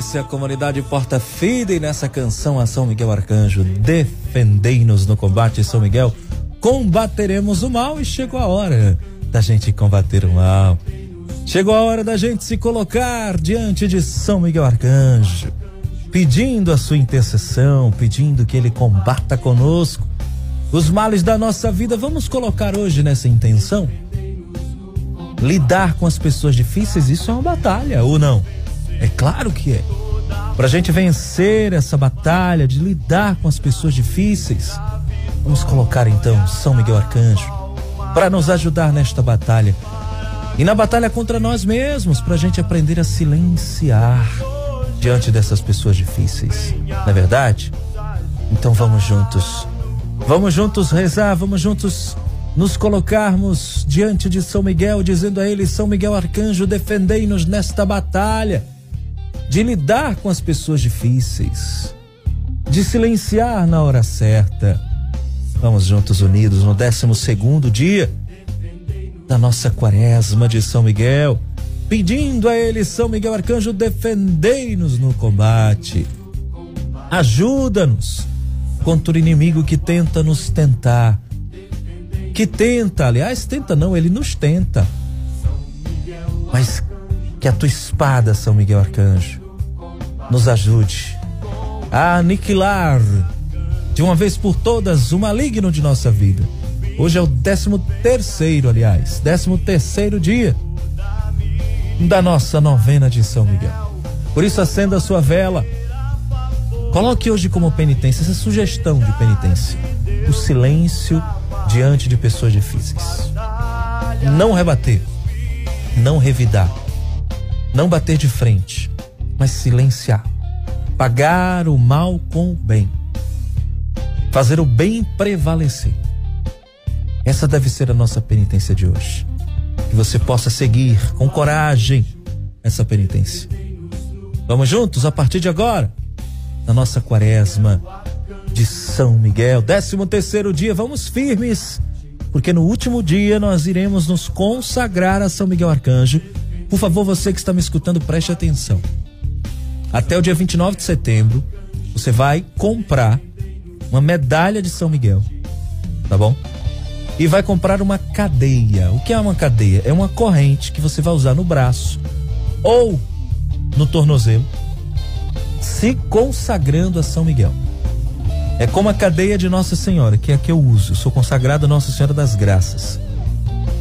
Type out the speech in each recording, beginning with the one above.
disse a comunidade Porta Fide nessa canção a São Miguel Arcanjo, defendei-nos no combate São Miguel, combateremos o mal e chegou a hora da gente combater o mal. Chegou a hora da gente se colocar diante de São Miguel Arcanjo, pedindo a sua intercessão, pedindo que ele combata conosco os males da nossa vida. Vamos colocar hoje nessa intenção? Lidar com as pessoas difíceis, isso é uma batalha, ou não? É claro que é. Para a gente vencer essa batalha de lidar com as pessoas difíceis, vamos colocar então São Miguel Arcanjo para nos ajudar nesta batalha. E na batalha contra nós mesmos, para a gente aprender a silenciar diante dessas pessoas difíceis. Não é verdade? Então vamos juntos. Vamos juntos rezar, vamos juntos nos colocarmos diante de São Miguel, dizendo a ele: São Miguel Arcanjo, defendei-nos nesta batalha de lidar com as pessoas difíceis, de silenciar na hora certa. Vamos juntos unidos no 12 segundo dia da nossa quaresma de São Miguel, pedindo a ele, São Miguel Arcanjo, defendei-nos no combate. Ajuda-nos contra o inimigo que tenta nos tentar. Que tenta, aliás, tenta não, ele nos tenta. Mas que a tua espada, São Miguel Arcanjo, nos ajude a aniquilar de uma vez por todas o maligno de nossa vida. Hoje é o décimo terceiro, aliás, décimo terceiro dia da nossa novena de São Miguel. Por isso acenda a sua vela. Coloque hoje como penitência essa sugestão de penitência: o silêncio diante de pessoas difíceis. Não rebater, não revidar, não bater de frente, mas silenciar. Pagar o mal com o bem. Fazer o bem prevalecer. Essa deve ser a nossa penitência de hoje. Que você possa seguir com coragem essa penitência. Vamos juntos a partir de agora, na nossa quaresma de São Miguel, décimo terceiro dia, vamos firmes, porque no último dia nós iremos nos consagrar a São Miguel Arcanjo. Por favor, você que está me escutando, preste atenção. Até o dia 29 de setembro, você vai comprar uma medalha de São Miguel, tá bom? E vai comprar uma cadeia. O que é uma cadeia? É uma corrente que você vai usar no braço ou no tornozelo, se consagrando a São Miguel. É como a cadeia de Nossa Senhora, que é a que eu uso. Eu sou consagrado a Nossa Senhora das Graças.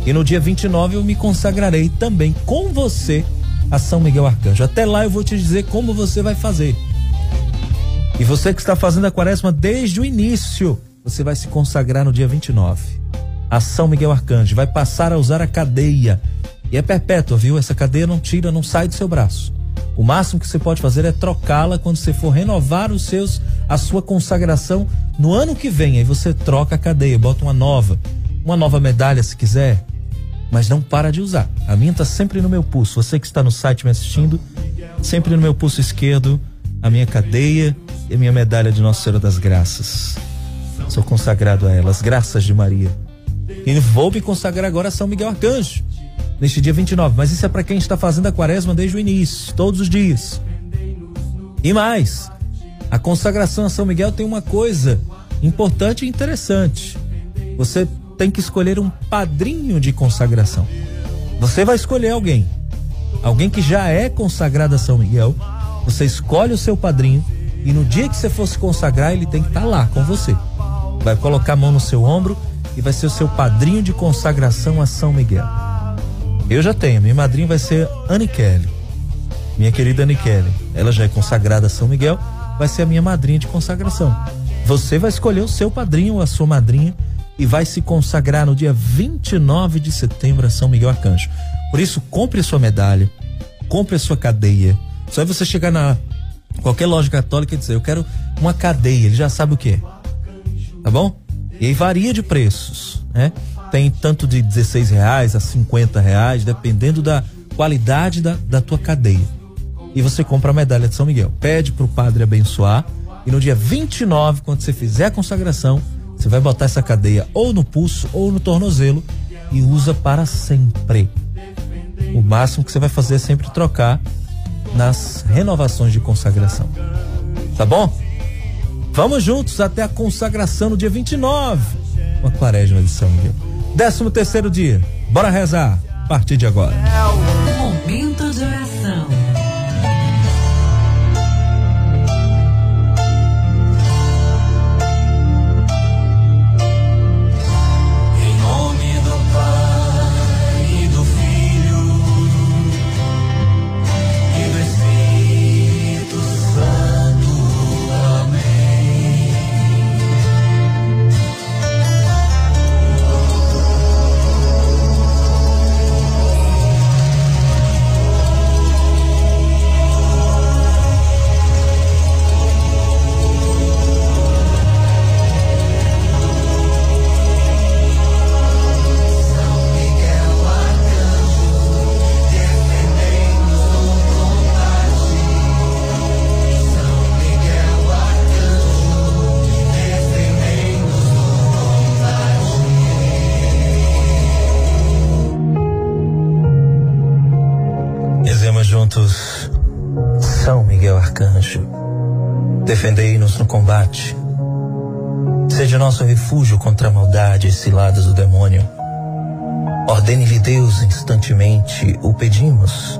E no dia 29 eu me consagrarei também com você a São Miguel Arcanjo. Até lá eu vou te dizer como você vai fazer. E você que está fazendo a quaresma desde o início, você vai se consagrar no dia 29 a São Miguel Arcanjo. Vai passar a usar a cadeia. E é perpétua, viu? Essa cadeia não tira, não sai do seu braço. O máximo que você pode fazer é trocá-la quando você for renovar os seus a sua consagração no ano que vem. Aí você troca a cadeia, bota uma nova, uma nova medalha se quiser, mas não para de usar. A minha está sempre no meu pulso. Você que está no site me assistindo, sempre no meu pulso esquerdo, a minha cadeia e a minha medalha de Nossa Senhora das Graças. Sou consagrado a elas, graças de Maria. E vou me consagrar agora a São Miguel Arcanjo, neste dia 29. Mas isso é para quem está fazendo a quaresma desde o início, todos os dias. E mais, a consagração a São Miguel tem uma coisa importante e interessante. Você tem que escolher um padrinho de consagração. Você vai escolher alguém, alguém que já é consagrado a São Miguel. Você escolhe o seu padrinho e no dia que você for se consagrar, ele tem que estar tá lá com você. Vai colocar a mão no seu ombro e vai ser o seu padrinho de consagração a São Miguel. Eu já tenho, minha madrinha vai ser Anne Kelly. Minha querida Anne Kelly. Ela já é consagrada a São Miguel, vai ser a minha madrinha de consagração. Você vai escolher o seu padrinho ou a sua madrinha e vai se consagrar no dia 29 de setembro a São Miguel Arcanjo. Por isso, compre a sua medalha, compre a sua cadeia. Só é você chegar na qualquer loja católica e dizer: Eu quero uma cadeia, ele já sabe o que é. Tá bom? E aí varia de preços, né? Tem tanto de 16 reais a 50 reais, dependendo da qualidade da, da tua cadeia. E você compra a medalha de São Miguel. Pede pro padre abençoar. E no dia 29, quando você fizer a consagração, você vai botar essa cadeia ou no pulso ou no tornozelo e usa para sempre. O máximo que você vai fazer é sempre trocar nas renovações de consagração. Tá bom? Vamos juntos até a consagração no dia 29, com a quaresma de São Miguel. Décimo terceiro dia. Bora rezar a partir de agora. Momento de oração. Defendei-nos no combate. Seja nosso refúgio contra a maldade e ciladas do demônio. Ordene-lhe Deus instantemente, o pedimos.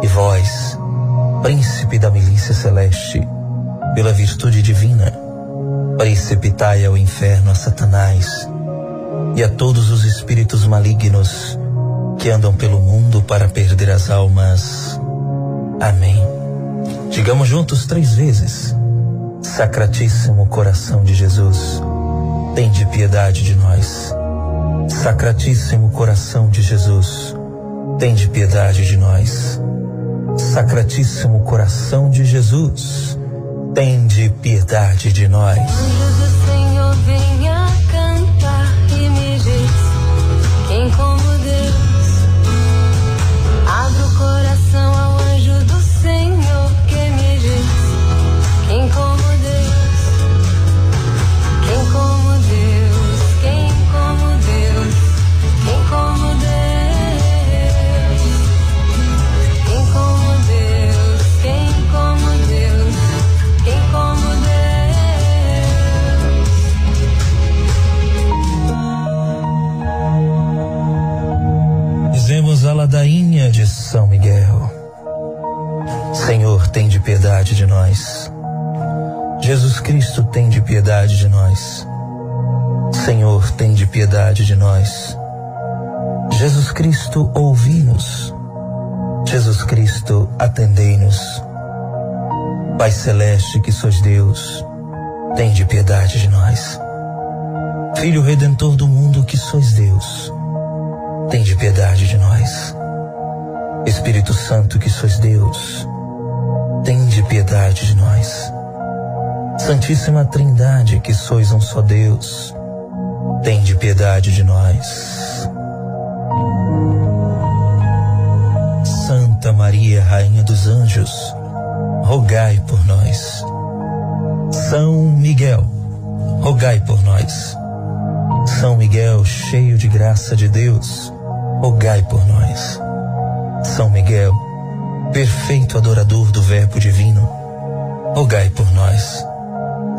E vós, príncipe da milícia celeste, pela virtude divina, precipitai ao inferno a Satanás e a todos os espíritos malignos que andam pelo mundo para perder as almas. Amém. Digamos juntos três vezes. Sacratíssimo coração de Jesus, tende piedade de nós. Sacratíssimo coração de Jesus, tende piedade de nós. Sacratíssimo coração de Jesus, tende piedade de nós. Senhor, venha cantar e me diz quem como someone piedade de nós. Senhor, tem de piedade de nós. Jesus Cristo, ouvi-nos. Jesus Cristo, atendei-nos. Pai Celeste, que sois Deus, tem de piedade de nós. Filho Redentor do mundo, que sois Deus, tem de piedade de nós. Espírito Santo, que sois Deus, tem de piedade de nós. Santíssima Trindade, que sois um só Deus, tem de piedade de nós. Santa Maria, Rainha dos Anjos, rogai por nós. São Miguel, rogai por nós. São Miguel, cheio de graça de Deus, rogai por nós. São Miguel, perfeito adorador do Verbo Divino, rogai por nós.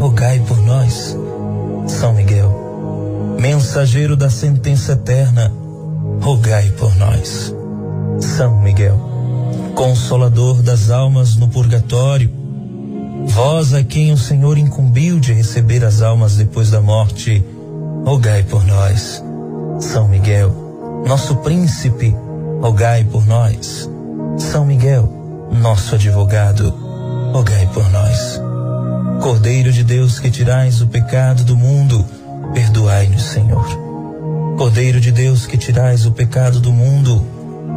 rogai por nós. São Miguel, mensageiro da sentença eterna, rogai por nós. São Miguel, consolador das almas no purgatório, vós a quem o Senhor incumbiu de receber as almas depois da morte, rogai por nós. São Miguel, nosso príncipe, rogai por nós. São Miguel, nosso advogado, rogai por nós. Cordeiro de Deus que tirais o pecado do mundo, perdoai-nos, Senhor. Cordeiro de Deus que tirais o pecado do mundo,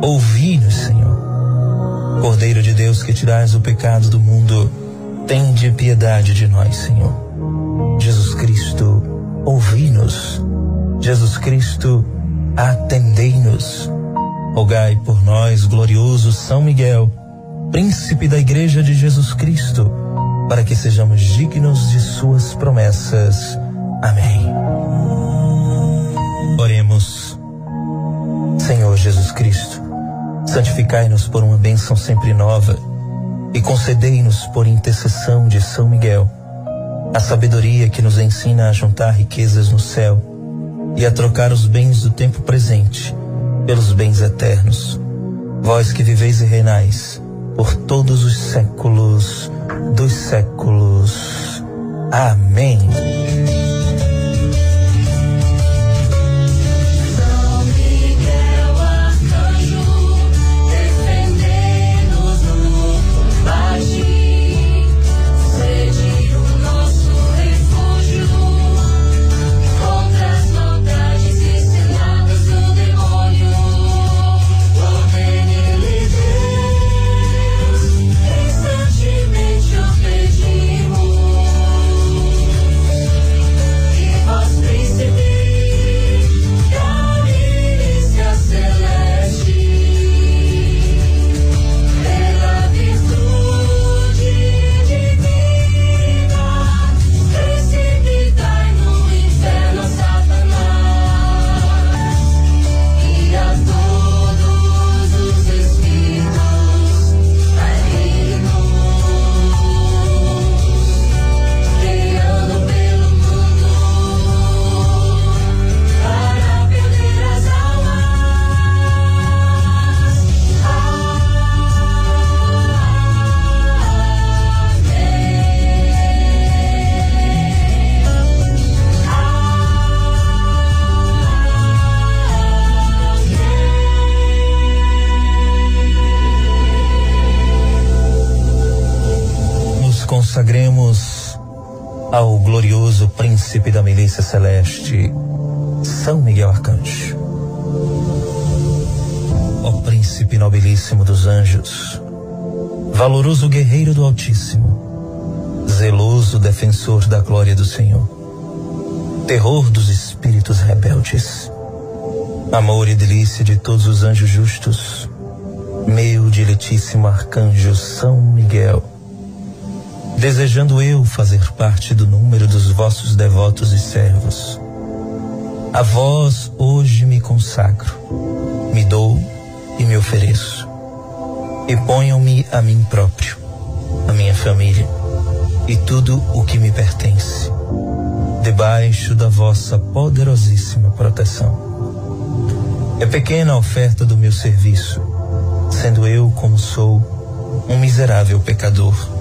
ouvi-nos, Senhor. Cordeiro de Deus que tirais o pecado do mundo, tende piedade de nós, Senhor. Jesus Cristo, ouvi-nos. Jesus Cristo, atendei-nos. Rogai por nós, glorioso São Miguel, príncipe da Igreja de Jesus Cristo, para que sejamos dignos de suas promessas. Amém. Oremos. Senhor Jesus Cristo, santificai-nos por uma bênção sempre nova e concedei-nos por intercessão de São Miguel a sabedoria que nos ensina a juntar riquezas no céu e a trocar os bens do tempo presente pelos bens eternos. Vós que viveis e reinais por todos os séculos dos séculos. Amém. Ao glorioso príncipe da milícia celeste, São Miguel Arcanjo. Ó príncipe nobilíssimo dos anjos, valoroso guerreiro do Altíssimo, zeloso defensor da glória do Senhor, terror dos espíritos rebeldes, amor e delícia de todos os anjos justos, meu diletíssimo arcanjo São Miguel, desejando eu fazer parte do número dos vossos devotos e servos. A vós hoje me consagro, me dou e me ofereço. E ponham-me a mim próprio, a minha família e tudo o que me pertence, debaixo da vossa poderosíssima proteção. É pequena a oferta do meu serviço, sendo eu como sou, um miserável pecador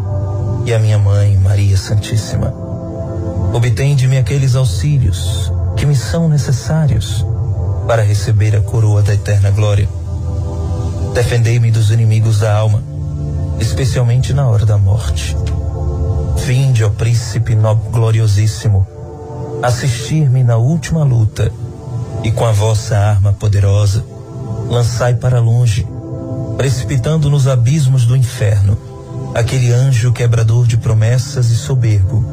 e a minha mãe, Maria Santíssima. Obtende-me aqueles auxílios que me são necessários para receber a coroa da eterna glória. Defendei-me dos inimigos da alma, especialmente na hora da morte. Vinde, ó príncipe gloriosíssimo, assistir-me na última luta e com a vossa arma poderosa, lançai para longe, precipitando nos abismos do inferno, aquele anjo quebrador de promessas e soberbo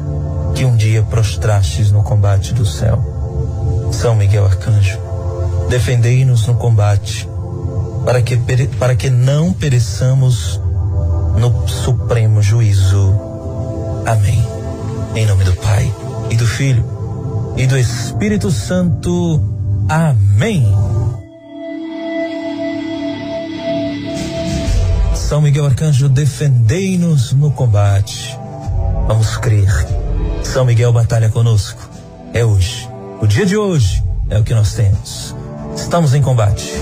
que um dia prostrastes no combate do céu. São Miguel Arcanjo, defendei-nos no combate, para que, para que não pereçamos no supremo juízo. Amém. Em nome do Pai, e do Filho, e do Espírito Santo. Amém. São Miguel Arcanjo, defendei-nos no combate. Vamos crer. São Miguel batalha conosco. É hoje. O dia de hoje é o que nós temos. Estamos em combate.